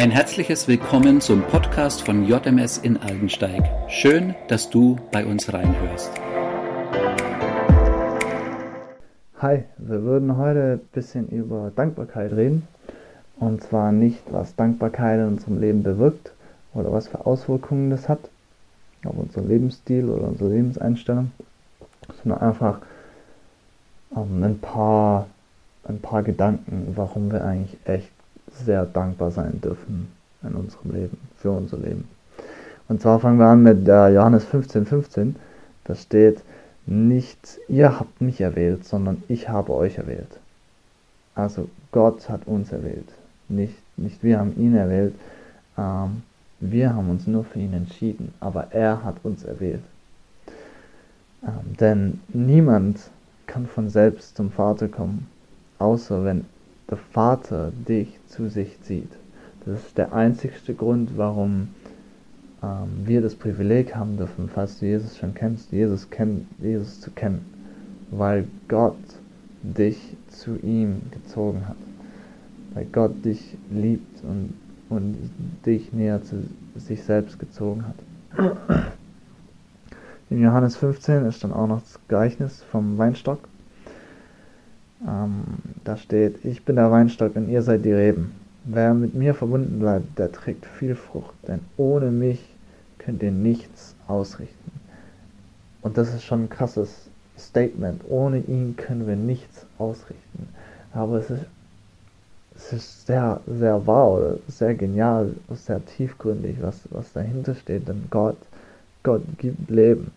Ein herzliches Willkommen zum Podcast von JMS in Aldensteig. Schön, dass du bei uns reinhörst. Hi, wir würden heute ein bisschen über Dankbarkeit reden. Und zwar nicht, was Dankbarkeit in unserem Leben bewirkt oder was für Auswirkungen das hat auf unseren Lebensstil oder unsere Lebenseinstellung, sondern einfach ähm, ein, paar, ein paar Gedanken, warum wir eigentlich echt sehr dankbar sein dürfen in unserem Leben, für unser Leben. Und zwar fangen wir an mit äh, Johannes 15,15. 15. Da steht, nicht ihr habt mich erwählt, sondern ich habe euch erwählt. Also Gott hat uns erwählt. Nicht, nicht wir haben ihn erwählt. Ähm, wir haben uns nur für ihn entschieden, aber er hat uns erwählt. Ähm, denn niemand kann von selbst zum Vater kommen, außer wenn der Vater dich zu sich zieht. Das ist der einzigste Grund, warum ähm, wir das Privileg haben dürfen, falls du Jesus schon kennst, Jesus, kenn, Jesus zu kennen, weil Gott dich zu ihm gezogen hat, weil Gott dich liebt und, und dich näher zu sich selbst gezogen hat. In Johannes 15 ist dann auch noch das Gleichnis vom Weinstock. Ähm, da steht, ich bin der Weinstock und ihr seid die Reben. Wer mit mir verbunden bleibt, der trägt viel Frucht, denn ohne mich könnt ihr nichts ausrichten. Und das ist schon ein krasses Statement. Ohne ihn können wir nichts ausrichten. Aber es ist, es ist sehr, sehr wahr oder sehr genial, sehr tiefgründig, was, was dahinter steht. Denn Gott, Gott gibt Leben.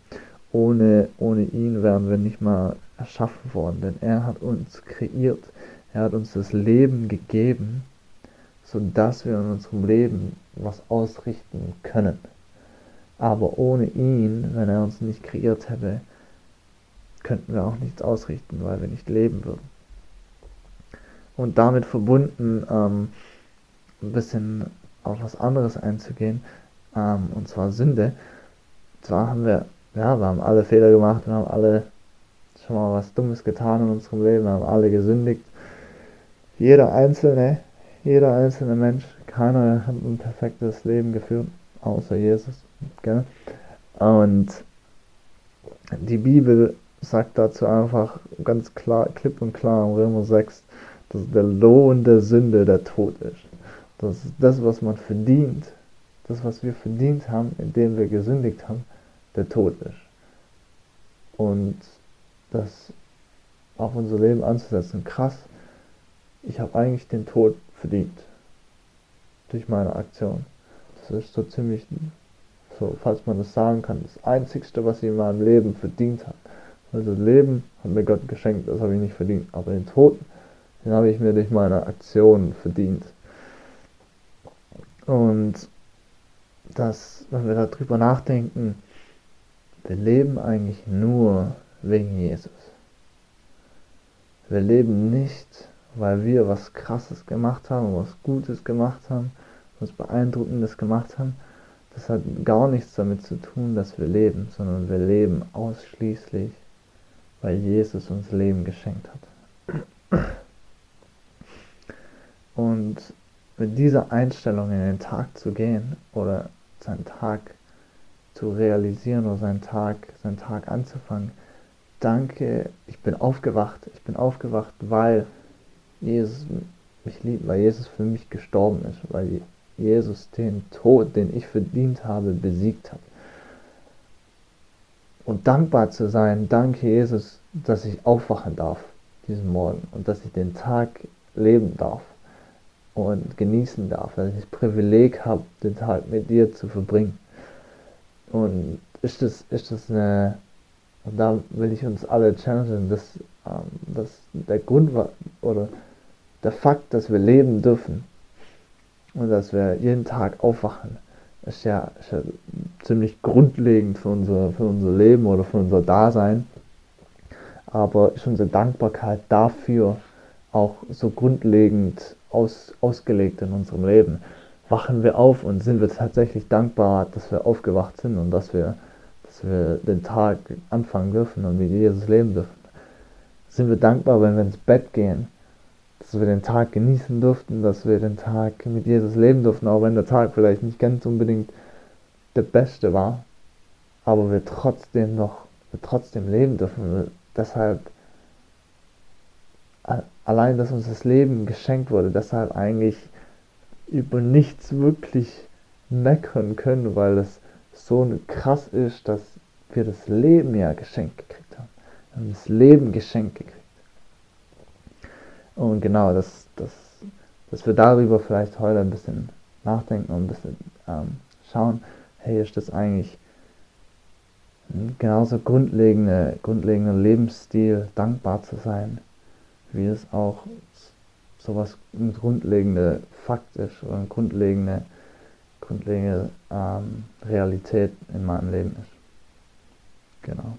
Ohne, ohne ihn wären wir nicht mal erschaffen worden, denn er hat uns kreiert. Er hat uns das Leben gegeben, sodass wir in unserem Leben was ausrichten können. Aber ohne ihn, wenn er uns nicht kreiert hätte, könnten wir auch nichts ausrichten, weil wir nicht leben würden. Und damit verbunden ähm, ein bisschen auf was anderes einzugehen, ähm, und zwar Sünde. Zwar haben wir, ja, wir haben alle Fehler gemacht, wir haben alle schon mal was Dummes getan in unserem Leben, haben alle gesündigt. Jeder einzelne, jeder einzelne Mensch, keiner hat ein perfektes Leben geführt, außer Jesus. Gell? Und die Bibel sagt dazu einfach ganz klar, klipp und klar im Römer 6, dass der Lohn der Sünde der Tod ist. Das ist das, was man verdient, das, was wir verdient haben, indem wir gesündigt haben, der Tod ist. Und das auf unser Leben anzusetzen, krass, ich habe eigentlich den Tod verdient durch meine Aktion. Das ist so ziemlich so, falls man das sagen kann, das Einzigste, was ich in meinem Leben verdient habe. Also das Leben hat mir Gott geschenkt, das habe ich nicht verdient. Aber den Tod, den habe ich mir durch meine Aktionen verdient. Und das, wenn wir darüber nachdenken, wir leben eigentlich nur wegen Jesus. Wir leben nicht, weil wir was Krasses gemacht haben, was Gutes gemacht haben, was Beeindruckendes gemacht haben, das hat gar nichts damit zu tun, dass wir leben, sondern wir leben ausschließlich, weil Jesus uns Leben geschenkt hat. Und mit dieser Einstellung in den Tag zu gehen oder seinen Tag zu realisieren oder seinen Tag, seinen Tag anzufangen, danke, ich bin aufgewacht, ich bin aufgewacht, weil Jesus mich liebt, weil Jesus für mich gestorben ist, weil Jesus den Tod, den ich verdient habe, besiegt hat. Und dankbar zu sein, danke Jesus, dass ich aufwachen darf diesen Morgen und dass ich den Tag leben darf und genießen darf, dass ich das Privileg habe, den Tag mit dir zu verbringen. Und ist das, ist das eine, und da will ich uns alle challengen, dass, ähm, dass der Grund war, oder der Fakt, dass wir leben dürfen, und dass wir jeden Tag aufwachen, ist ja, ist ja ziemlich grundlegend für unser, für unser Leben oder für unser Dasein. Aber ist unsere Dankbarkeit dafür auch so grundlegend aus, ausgelegt in unserem Leben? Wachen wir auf und sind wir tatsächlich dankbar, dass wir aufgewacht sind und dass wir, dass wir den Tag anfangen dürfen und mit Jesus leben dürfen? Sind wir dankbar, wenn wir ins Bett gehen, dass wir den Tag genießen durften, dass wir den Tag mit Jesus leben durften, auch wenn der Tag vielleicht nicht ganz unbedingt der beste war, aber wir trotzdem noch, wir trotzdem leben dürfen. Deshalb allein, dass uns das Leben geschenkt wurde, deshalb eigentlich über nichts wirklich meckern können, weil es so krass ist, dass wir das Leben ja geschenkt gekriegt haben. Wir haben das Leben geschenkt gekriegt. Und genau, dass, dass, dass wir darüber vielleicht heute ein bisschen nachdenken und ein bisschen ähm, schauen, hey, ist das eigentlich ein genauso grundlegender grundlegende Lebensstil, dankbar zu sein, wie es auch sowas ein grundlegender Fakt ist oder eine grundlegende, grundlegende ähm, um, Realität in meinem Leben ist. Genau.